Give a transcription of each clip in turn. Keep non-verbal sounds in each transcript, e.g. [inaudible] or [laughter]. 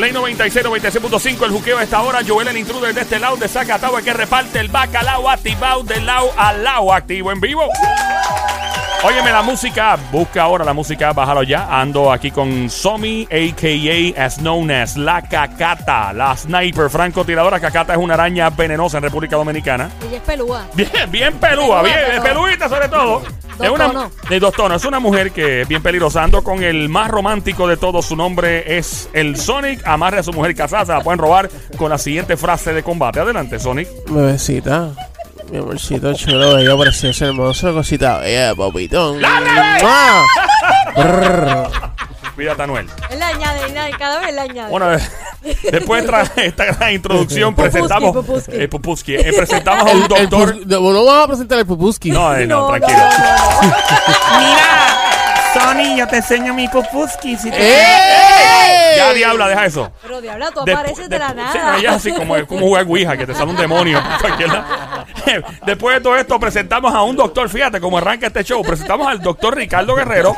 Play 96, 96.5, el juqueo a esta hora. Joel, el intruder de este lado de Zacatau, que reparte el bacalao activado de lado a lado, activo en vivo. Óyeme la música, busca ahora la música, bájalo ya. Ando aquí con Somi, a.k.a. as known as La Cacata, la sniper francotiradora. Cacata es una araña venenosa en República Dominicana. Ella es pelúa. Bien, bien pelúa, Pelúa, bien, pero- peludita sobre todo. Dos es una, tonos. De dos tonos. Es una mujer que es bien peligrosa. Ando con el más romántico de todos. Su nombre es el Sonic. Amarre a su mujer casada. Se la pueden robar con la siguiente frase de combate. Adelante, Sonic. Bebecita. Mi amorcito chulo, bello, precioso, hermoso, cosita bella, papitón. ¡Mua! Brrr. Cuídate, Anuel. Él le añade, él le- cada vez le añade. Bueno, eh, después de [laughs] esta gran introducción, presentamos. Pupuski. eh, Pupuski. Eh, presentamos a un El doctor. pus- no, no vamos a presentar el pupuski. No, eh, no, No, tranquilo. no, no, no. [laughs] Mira, Sony, yo te enseño mi pupuski. Si te... ¡Eh! Ya, diabla, deja eso. Pero diabla, tú apareces de la despu- sí, nada. no, ella así como, como jugar Ouija, que te sale un demonio. [laughs] [laughs] Después de todo esto, presentamos a un doctor. Fíjate cómo arranca este show. Presentamos al doctor Ricardo Guerrero,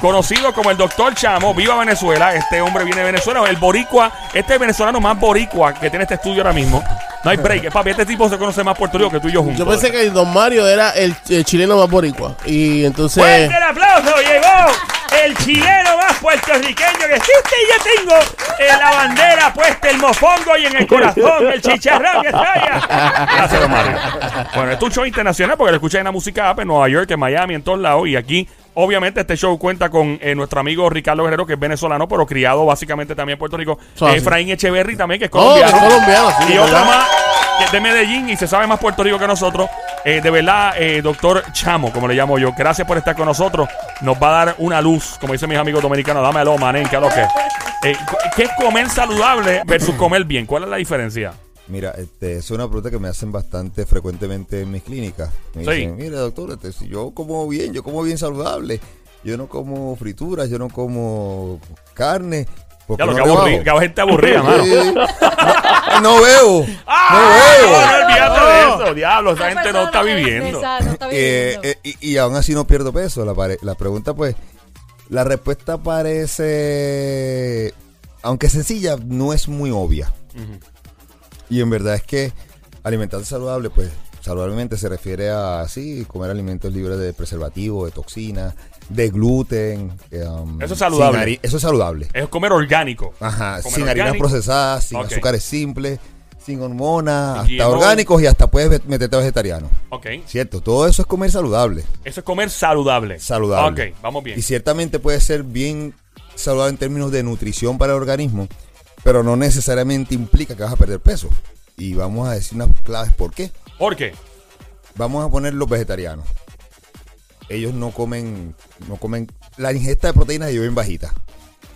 conocido como el doctor Chamo. Viva Venezuela. Este hombre viene de Venezuela. El boricua, este venezolano más boricua que tiene este estudio ahora mismo. No hay break. Papi, este tipo se conoce más Puerto Rico que tú y yo juntos. Yo pensé que el Don Mario era el, el chileno más boricua. Y entonces. ¡Fuerte el aplauso! Llegó el chileno más puertorriqueño que existe y yo tengo en la bandera puesta el mofongo y en el corazón el chicharrón que traiga. Gracias, don Mario. Bueno, es un show internacional porque lo escuchan en la música app en Nueva York, en Miami, en todos lados. Y aquí, obviamente, este show cuenta con eh, nuestro amigo Ricardo Guerrero, que es venezolano, pero criado básicamente también en Puerto Rico. Efraín Echeverry también, que es Oh, colombiano. es colombiano, sí, y otra más que es de Medellín y se sabe más Puerto Rico que nosotros. Eh, de verdad, eh, doctor Chamo, como le llamo yo, gracias por estar con nosotros. Nos va a dar una luz, como dicen mis amigos dominicanos. Dámelo, manen, que a lo que. ¿Qué es comer saludable versus comer bien? ¿Cuál es la diferencia? Mira, este, es una pregunta que me hacen bastante frecuentemente en mis clínicas. Me Sí. dicen, mira doctor, este, si yo como bien, yo como bien saludable. Yo no como frituras, yo no como carne. ¿por Ya lo no que rebajo?" aburrí, que gente aburrida, mano. Sí. [laughs] No, no veo. ¡Ah! no veo. No, olvídate de eso, diablo. Esa gente no está viviendo. esa no está Eh, viviendo. eh, y, y aún así no pierdo peso. La, pare- la pregunta, pues, la respuesta parece, aunque sencilla, no es muy obvia. Y en verdad es que alimentarse saludable, pues, saludablemente se refiere a, sí, comer alimentos libres de preservativo, de toxinas, de gluten. um, Eso es saludable. Eso es saludable. Es comer orgánico. Ajá, Comer sin harinas procesadas, sin azúcares simples, sin hormonas, hasta orgánicos y hasta puedes meterte vegetariano. Ok. Cierto, todo eso es comer saludable. Eso es comer saludable. Saludable. Ok, vamos bien. Y ciertamente puede ser bien saludable en términos de nutrición para el organismo, pero no necesariamente implica que vas a perder peso. Y vamos a decir unas claves por qué. ¿Por qué? Vamos a poner los vegetarianos. Ellos no comen, no comen, la ingesta de proteínas es bien bajita.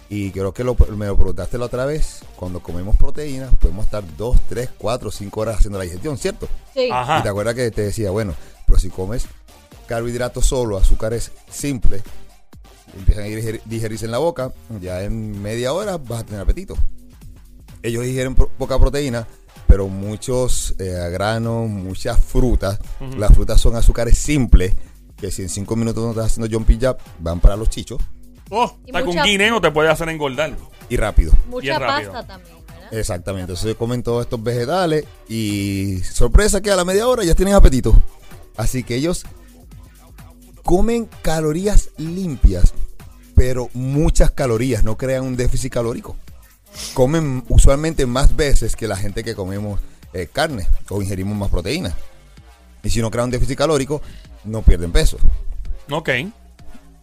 Y creo que lo, me lo preguntaste la otra vez, cuando comemos proteínas podemos estar 2, 3, 4, 5 horas haciendo la digestión, ¿cierto? Sí. Ajá. Y te acuerdas que te decía, bueno, pero si comes carbohidratos solo, azúcares simples, empiezan a digerir- digerirse en la boca, ya en media hora vas a tener apetito. Ellos digieren pro- poca proteína, pero muchos eh, granos, muchas frutas. Las frutas son azúcares simples, que si en cinco minutos no estás haciendo jumping jab, van para los chichos Oh, Y está con guineo te puede hacer engordar. y rápido. Mucha bien rápido. pasta también, ¿verdad? Exactamente, entonces comen todos estos vegetales y sorpresa que a la media hora ya tienen apetito. Así que ellos comen calorías limpias, pero muchas calorías, no crean un déficit calórico. Comen usualmente más veces que la gente que comemos eh, carne o ingerimos más proteínas. Y si no crean un déficit calórico, no pierden peso. Ok.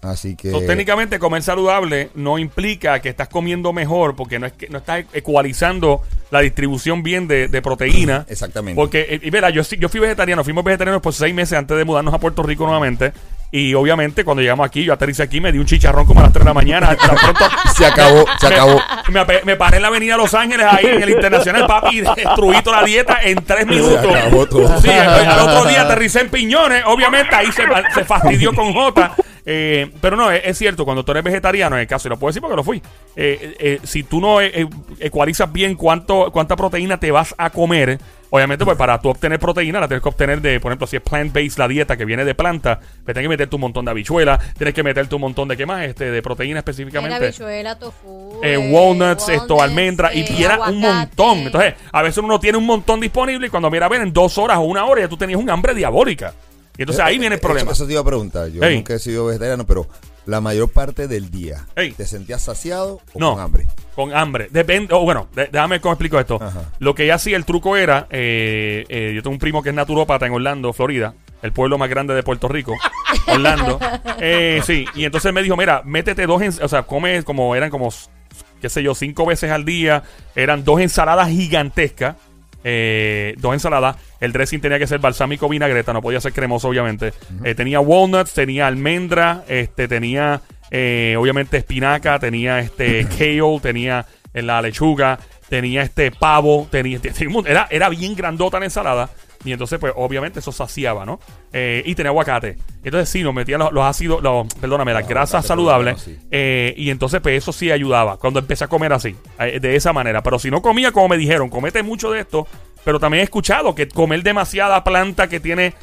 Así que... So, técnicamente comer saludable no implica que estás comiendo mejor porque no es que no estás ecualizando la distribución bien de, de proteína. Exactamente. Porque, eh, y verá, yo, sí- yo fui vegetariano, fuimos vegetarianos por seis meses antes de mudarnos a Puerto Rico nuevamente. Y obviamente cuando llegamos aquí, yo aterricé aquí, me di un chicharrón como a las 3 de la mañana. Tan pronto- [laughs] Se acabó, se me- acabó. Me, me paré en la avenida Los Ángeles, ahí en el Internacional, papi, y destruí toda la dieta en tres minutos. acabó todo. Sí, al, otro día aterricé en Piñones, obviamente ahí se, se fastidió con J. Eh, pero no, es, es cierto, cuando tú eres vegetariano, en el caso, y lo puedo decir porque lo fui, eh, eh, si tú no eh, eh, ecualizas bien cuánto, cuánta proteína te vas a comer, Obviamente, pues para tú obtener proteína, la tienes que obtener de, por ejemplo, si es plant-based la dieta que viene de planta, pues tienes que meterte un montón de habichuelas, tienes que meterte un montón de, ¿qué más? Este, de proteína Era específicamente. habichuela, tofu. Eh, eh, walnuts, esto, almendra, y, eh, y era un aguacate. montón. Entonces, a veces uno tiene un montón disponible y cuando mira a ver en dos horas o una hora ya tú tenías un hambre diabólica. Y entonces ahí viene el Eso- problema. Eso te iba a preguntar. Yo Ey. nunca he sido vegetariano, pero la mayor parte del día, Ey. ¿te sentías saciado o No. con hambre? Con hambre. Depende. O bueno, de- déjame cómo explico esto. Ajá. Lo que ella hacía, el truco era. eh, eh, yo tengo un primo que es naturópata en Orlando, Florida, el pueblo más grande de Puerto Rico. [laughs] Orlando. Eh, sí, y entonces me dijo: Mira, métete dos. ens- o sea, come como eran como, qué sé yo, cinco veces al día. Eran dos ensaladas gigantescas. eh, dos ensaladas. El dressing tenía que ser balsámico vinagreta, no podía ser cremoso, obviamente. Eh, tenía walnuts, tenía almendra, este, tenía eh, obviamente espinaca, tenía este [laughs] kale, tenía eh, la lechuga, tenía este pavo, tenía, mon- era, era bien grandota la ensalada. Y entonces, pues, obviamente eso saciaba, ¿no? Eh, y tenía aguacate. Entonces, sí, nos metían los, los ácidos, los, perdóname, las Los grasas saludables. eh, y entonces, pues, eso sí ayudaba. Cuando empecé a comer así, eh, de esa manera. Pero si no comía, como me dijeron, comete mucho de esto. Pero también he escuchado que comer demasiada planta que tiene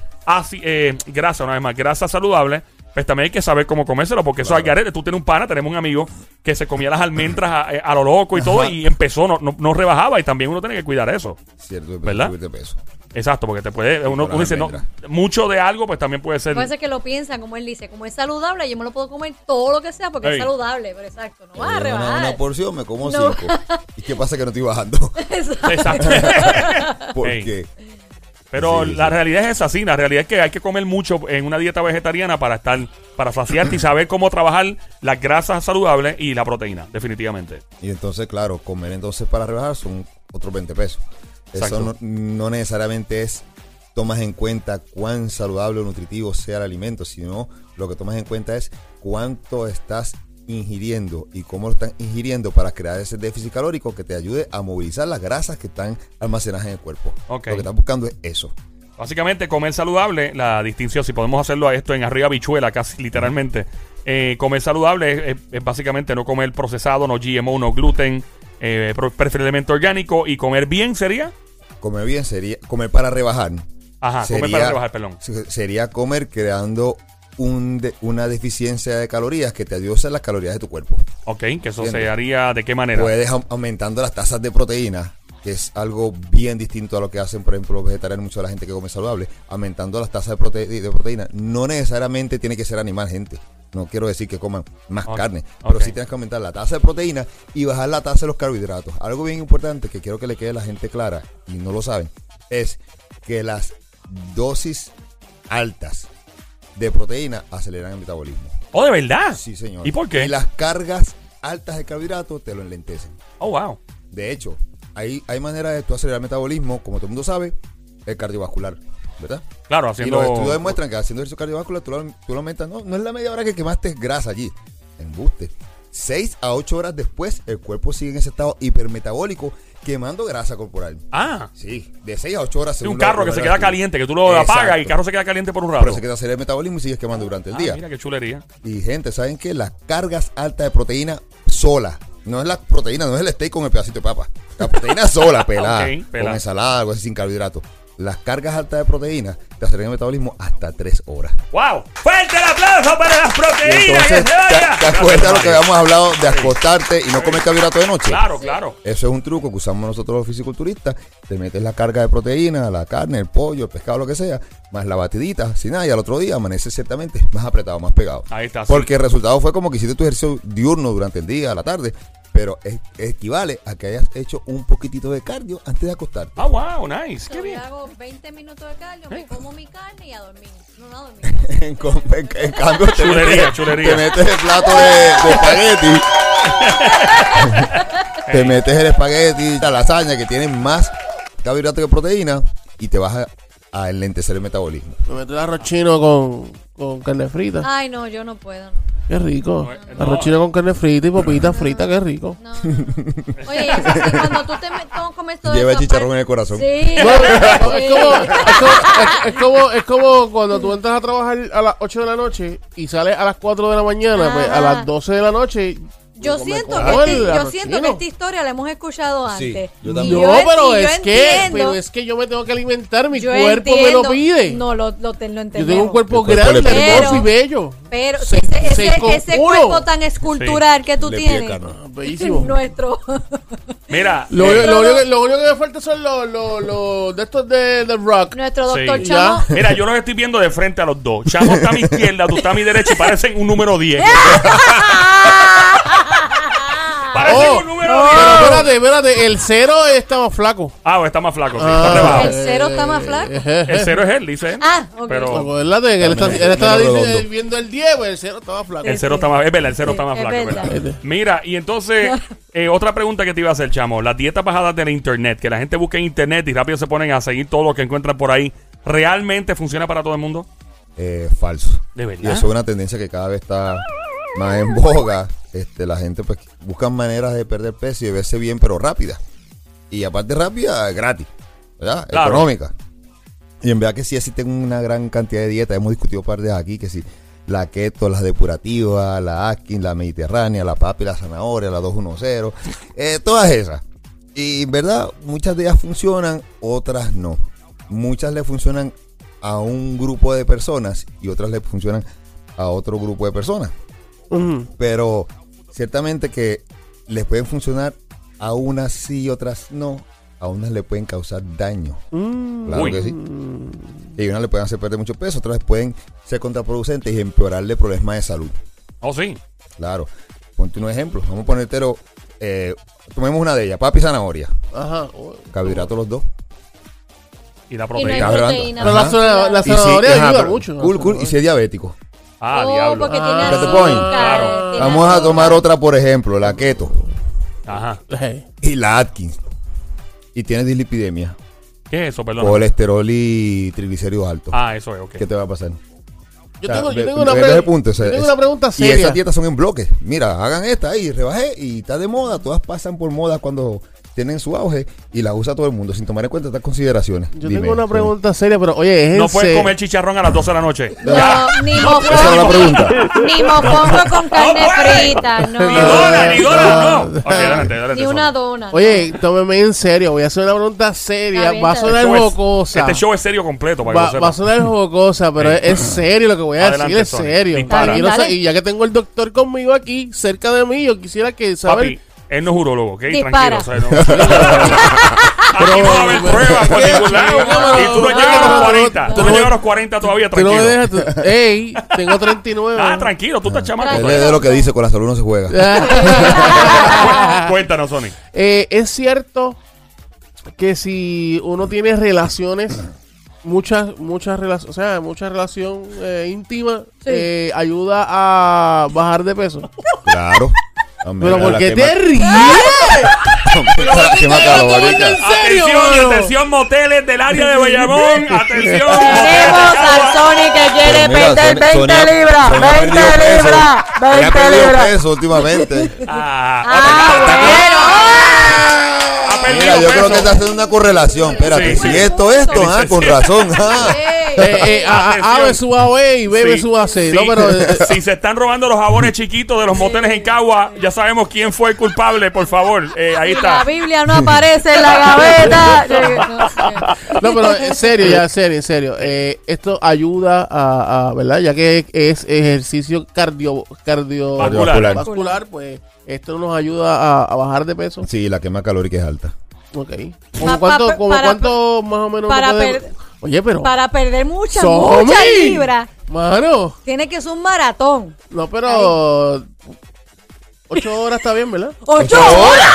grasa, una vez más, grasa saludable, pues también hay que saber cómo comérselo, porque eso hay garete. Tú tienes un pana, tenemos un amigo que se comía las almendras a, a lo loco y todo, Ajá. y empezó, no, no, no rebajaba, y también uno tiene que cuidar eso. Cierto, ¿Verdad? subir de peso. Exacto, porque te puede, uno, dice, no, mucho de algo, pues también puede ser. Puede ser que lo piensan, como él dice, como es saludable, yo me lo puedo comer todo lo que sea porque Ey. es saludable, pero exacto, no vas a Eh, una, rebajar. una porción me como No. cinco. [laughs] ¿Y qué pasa que no estoy bajando? Exacto. [laughs] Porque Pero Sí, la sí. realidad es esa, sí. La realidad es que hay que comer mucho en una dieta vegetariana para estar, para saciarte y [clears throat] saber cómo trabajar las grasas saludables y la proteína, definitivamente. Y entonces, claro, comer entonces para rebajar son otros 20 pesos. Exacto. Eso no, no necesariamente es tomas en cuenta cuán saludable o nutritivo sea el alimento, sino lo que tomas en cuenta es cuánto estás ingiriendo y cómo lo están ingiriendo para crear ese déficit calórico que te ayude a movilizar las grasas que están almacenadas en el cuerpo. Lo que estás buscando es eso. Básicamente, comer saludable, la distinción, si podemos hacerlo a esto en arriba bichuela, casi literalmente. eh, comer saludable es, es- es básicamente no comer procesado, no GMO, no gluten, eh, preferiblemente orgánico. Y comer bien sería. Comer bien sería comer para rebajar. Ajá, comer para rebajar, perdón. se- Sería comer creando un de- una deficiencia de calorías que te ayude a usar las calorías de tu cuerpo. Ok, que eso se haría de qué manera. Puedes au- aumentando las tasas de proteína, que es algo bien distinto a lo que hacen, por ejemplo, los vegetarianos, mucha de la gente que come saludable, aumentando las tasas de, prote- de proteína. No necesariamente tiene que ser animal, gente. No quiero decir que coman más carne, pero sí tienes que aumentar la tasa de proteína y bajar la tasa de los carbohidratos. Algo bien importante que quiero que le quede a la gente clara, y no lo saben, es que las dosis altas de proteína aceleran el metabolismo. Oh, de verdad. Sí, señor. ¿Y por qué? Y las cargas altas de carbohidratos te lo enlentecen. Oh, wow. De hecho, hay, hay maneras de tú acelerar el metabolismo, como todo el mundo sabe, el cardiovascular, ¿verdad? Claro, Y haciendo. los estudios demuestran que haciendo ejercicio cardiovascular tú lo, tú lo aumentas. No, no es la media hora que quemaste grasa allí. Embuste. 6 a 8 horas después, el cuerpo sigue en ese estado hipermetabólico quemando grasa corporal. Ah, Sí, de 6 a 8 horas. Según un carro que se queda caliente, que tú lo Exacto. apagas y el carro se queda caliente por un rato. Por eso que te acelera el metabolismo y sigues quemando durante el Ah, día. mira qué chulería. Y gente, ¿saben qué? Las cargas altas de proteína sola. No es la proteína, no es el steak con el pedacito de papa. La proteína sola, pelada. [laughs] Ok, pelada. Con ensalada, algo así sin carbohidratos. Las cargas altas de proteína te aceleran el metabolismo hasta 3 horas. ¡Wow! Fuerte el aplauso para las Y proteínas entonces, que se ¿te, vaya. te acuerdas lo que habíamos hablado de acostarte y no comer carbohidratos de noche? Claro, claro. Eso es un truco que usamos nosotros los fisiculturistas. Te metes la carga de proteína, la carne, el pollo, el pescado, lo que sea, más la batidita, sin nada, y al otro día amaneces ciertamente más apretado, más pegado. Ahí está, sí. Porque el resultado fue como que hiciste tu ejercicio diurno durante el día, a la tarde, pero es- equivale a que hayas hecho un poquitito de cardio antes de acostarte. Ah, wow, nice. Qué Yo bien. hago 20 minutos de cardio, me como mi carne y a dormir. No, no, a dormir. [laughs] En, com- en- en cambio, te Chulería, metes, chulería. te metes el plato de, de espagueti. [laughs] te metes el espagueti, la lasaña que tiene más carbohidratos que proteína y te vas a, a enlentecer el metabolismo. Me meto el arroz chino con, con carne frita. Ay, no, yo no puedo. No. Qué rico. No. Arroz chino con carne frita y popita frita, qué rico. No. Oye, eso sí, cuando tú te metes, comes todo Lleva eso, chicharrón aparte- en el corazón. Sí. No, es, sí. como, es, como, es- como, es como cuando tú entras a trabajar a las 8 de la noche y sales a las 4 de la mañana, pues a Ajá. las 12 de la noche Yo siento, que, el esti- yo siento que esta historia la hemos escuchado Sí, antes. yo también. No, pero yo es que, entiendo- pero es que yo me tengo que alimentar, mi yo cuerpo me lo pide. No, lo, lo, te- lo yo tengo un cuerpo El cuerpo grande, le hermoso y bello. Pero Se- ese, ese, ese cuerpo tan escultural que tú tienes. Bellísimo. [laughs] Nuestro. Mira, Lo, eh, lo único, que- lo único que me falta son los, los, los de estos de, de rock. nuestro Sí. doctor Ya. Chamo. mira, yo los estoy viendo de frente a los dos. Chamo está a mi izquierda, tú estás a mi derecha y parecen un número 10. [laughs] parecen Oh, un número no, 10. pero espérate, espérate, el cero está más flaco. Ah, pues está más flaco, sí, Ah, está rebajado. El cero está más flaco. El cero es él, dice él. Ah, ok. Pero Acuérdate que él está, él está dice- viendo el 10, pues el cero está más flaco. el cero está más, es verdad, el cero está más es flaco, es verdad. verdad. Mira, y entonces, [laughs] eh, otra pregunta que te iba a hacer, chamo. Las dietas bajadas de la internet, que la gente busca en internet y rápido se ponen a seguir todo lo que encuentran por ahí, ¿realmente funciona para todo el mundo? Eh, falso. ¿De verdad? Y eso es una tendencia que cada vez está más en boga. Este, la gente pues busca maneras de perder peso y de verse bien, pero rápida. Y aparte rápida, gratis. ¿Verdad? Claro. Económica. Y en verdad que sí existen una gran cantidad de dietas. Hemos discutido partes aquí que sí. La keto, la depurativa, la Atkins, la mediterránea, la papi, la zanahoria, la 210. eh, todas esas. Y en verdad, muchas de ellas funcionan, otras no. Muchas le funcionan a un grupo de personas y otras le funcionan a otro grupo de personas. Pero ciertamente que les pueden funcionar a unas sí y otras no. A unas le pueden causar daño. Mm. Claro Uy. que sí. Y unas le pueden hacer perder mucho peso, otras pueden ser contraproducentes y empeorarle problemas de salud. Oh, sí. Claro. Ponte un ejemplo. Vamos a ponértelo. Eh, tomemos una de ellas. Papi y zanahoria. Ajá. Oh. Carbohidratos los dos. Y la Y no proteína. Proteína. Pero la, la si- zanahoria ajá, ayuda mucho. Cool, cool. Y si es diabético. Ah, Oh, diablo. porque Ah. tiene azúcar. Claro. tiene Vamos a tomar otra, por ejemplo, la keto Ajá. [laughs] Y la Atkins. Y tienes dislipidemia, ¿Qué es eso, perdón? colesterol y triglicéridos altos. Ah, eso es, ok. ¿Qué te va a pasar? Yo O sea, tengo, yo ve- tengo una, pre- ve ese punto, o sea, yo tengo es- una pregunta Y seria. esas dietas son en bloques. Mira, hagan esta ahí, rebajé y está de moda. Todas pasan por moda cuando tienen su auge y la usa todo el mundo sin tomar en cuenta estas consideraciones. Yo Dime, tengo una pregunta seria, pero oye, es No puedes comer chicharrón a las 12 de la noche. No, ni Esa es la mofongo. pregunta. Ni mofongo con carne frita, Ni no. dona, ni dona, no. no. Ok, adelante, adelante. Ni una dona. Oye, tómeme en serio, voy a hacer una pregunta seria. Va a sonar Este es- jocosa. Este show es serio completo, para que Va, lo va a sonar jocosa, pero es, es serio lo que voy a Adelante, decir, es serio. Y ya que tengo el doctor conmigo aquí, cerca de mí, yo quisiera que saber. Papi, él no es urólogo, ¿ok? Dispara. Tranquilo. o sea, no- Aquí no va a haber pruebas por ningún lado. Y tú no llegas a los 40. Tú no llegas a los 40 todavía, Tú no me tranquilo. dejas. tú- ey, tengo 39. Ah, tranquilo, tú estás chamaco. Él es de lo que dice, con la salud no se juega. Cuéntanos, Sony. Eh, es cierto que si uno tiene relaciones, muchas, muchas relaciones, o sea, mucha relación eh, íntima, Sí. eh, ayuda a bajar de peso. Claro. Hombre, Pero la ¿por qué quema- te ríes? [laughs] la quema calórica. ¿En serio, Atención, atención, moteles del área de Bayamón. [laughs] Atención. Tenemos al Sony que quiere Mira, perder Sony- 20 Sony ha- libras. Sony ha 20 perdido peso. libras. Él ha 20 perdido libras. peso últimamente. Ah, Ah, Mira, yo creo peso. que está haciendo una correlación. Espérate, Sí, si sí. esto, esto, ah, con razón. ah. Eh, [laughs] eh, a- a- Atención. A ve su A B y B ve Sí, su A C. sí. No, pero. [laughs] eh, si se están robando los jabones chiquitos de los moteles en Cagua, ya sabemos quién fue el culpable, por favor. Eh, ahí Si la está. Biblia no aparece en la [laughs] gaveta. No pero en serio, ya, en serio, en serio. Eh, esto ayuda a, a, ¿verdad? Ya que es ejercicio cardio, cardio Vascular. vascular, pues esto nos ayuda a, a bajar de peso. Sí, la quema calórica es alta. Ok. Pa- ¿Como pa- cuánto, pa- como para- cuánto más o menos? para puede- per- Oye, pero. Para perder muchas, muchas libras, Mano, tiene que ser un maratón. no, pero. Ocho horas está bien, ¿verdad? [laughs] ¡Ocho horas! horas!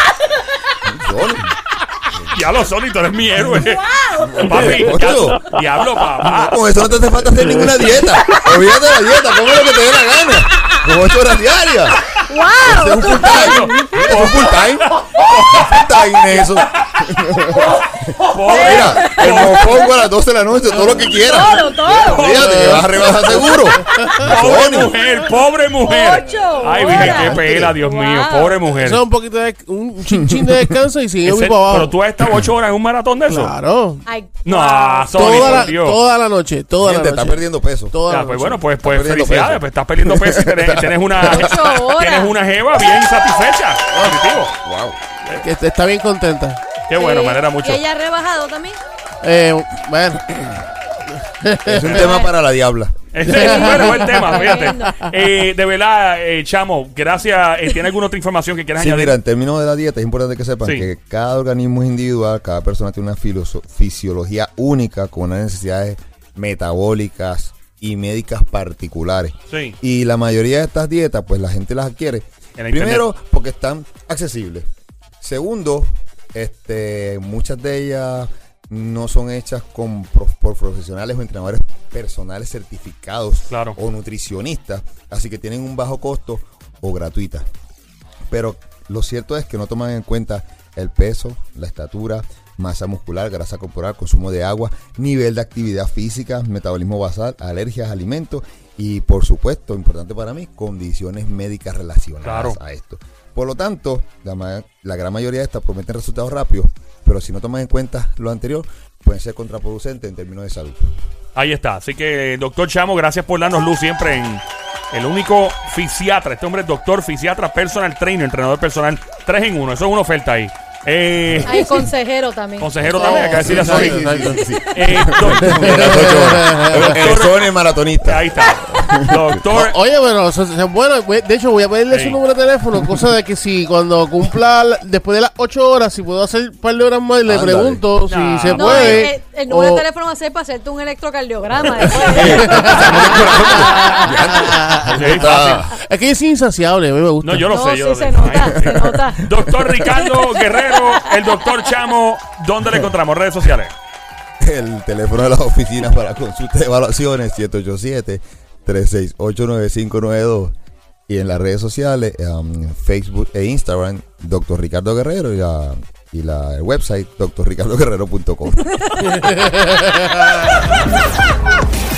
[laughs] Sony, Ya lo son y tú eres mi héroe. Papi, Ocho. diablo, papá. Con eso no te hace falta hacer ninguna [laughs] dieta. Olvídate de la dieta, come lo que te dé la gana. Con ocho horas diarias. Ese es un ¡Wow! full time. Es un full time. Time eso. Mira, el mofongo a las 12 de la noche, todo lo que quieras. Todo, todo. Fíjate que vas a rebajar seguro. pobre mujer, pobre mujer. Ocho Ay, Virgen, qué pena, Dios Wow. mío. Pobre mujer. Eso es un poquito de. Un chin, chin de descanso y sigue muy abajo. pero tú has estado ocho horas en un maratón de eso. Claro. Ay, No, Toda la, toda la noche, toda Gente, la está noche. perdiendo peso. Toda Ya, la pues bueno, pues, pues felicidades, peso. pues estás perdiendo peso y [laughs] tenés, una tienes una jeva bien satisfecha. Positivo. Wow. Que est- está bien contenta. Qué bueno, Sí. me alegra mucho. ¿Y ella ha rebajado también? Eh, bueno, Es un tema para la diabla. [laughs] Es bueno, buen [laughs] tema, fíjate. Eh, de verdad, eh, Chamo, gracias. Eh, ¿Tiene alguna otra información que quieras Sí, añadir? mira, en términos de la dieta es importante que sepan Sí. que cada organismo es individual, cada persona tiene una fisiología única con unas necesidades metabólicas y médicas particulares. Sí. Y la mayoría de estas dietas, pues la gente las adquiere. Primero, porque están accesibles. Segundo, este, muchas de ellas no son hechas con por profesionales o entrenadores personales certificados Claro. o nutricionistas, así que tienen un bajo costo o gratuitas. Pero lo cierto es que no toman en cuenta el peso, la estatura, masa muscular, grasa corporal, consumo de agua, nivel de actividad física, metabolismo basal, alergias alimentos y, por supuesto, importante para mí, condiciones médicas relacionadas Claro. a esto. Por lo tanto, la, gran mayoría de estas prometen resultados rápidos, pero si no toman en cuenta lo anterior, pueden ser contraproducentes en términos de salud. Ahí está. Así que, doctor Chamo, gracias por darnos luz siempre en el único fisiatra. Este hombre es doctor, fisiatra, personal trainer, entrenador personal. Tres en uno. Eso es una oferta ahí. Eh, Hay consejero también. consejero también, acá decir sol es maratonista. ahí está. Doctor. Oye, es bueno. De hecho, voy a pedirle su número de teléfono. Cosa de que si cuando cumpla, la- después de las 8 horas, si puedo hacer un par de horas más, le pregunto si se No, puede. el, el número o- de teléfono va a ser para hacerte un electrocardiograma. [laughs] [laughs] Es que es insaciable, a mí me gusta. No, yo lo no, sé. sí yo lo se sé. nota, Ay, se [laughs] nota. Doctor Ricardo Guerrero, el doctor Chamo, ¿dónde le encontramos? Redes sociales. El teléfono de las oficinas para consultas de evaluaciones 787-368-9592 y en las redes sociales um, Facebook e Instagram Dr. Ricardo Guerrero y la, y la website drricardoguerrero.com [laughs]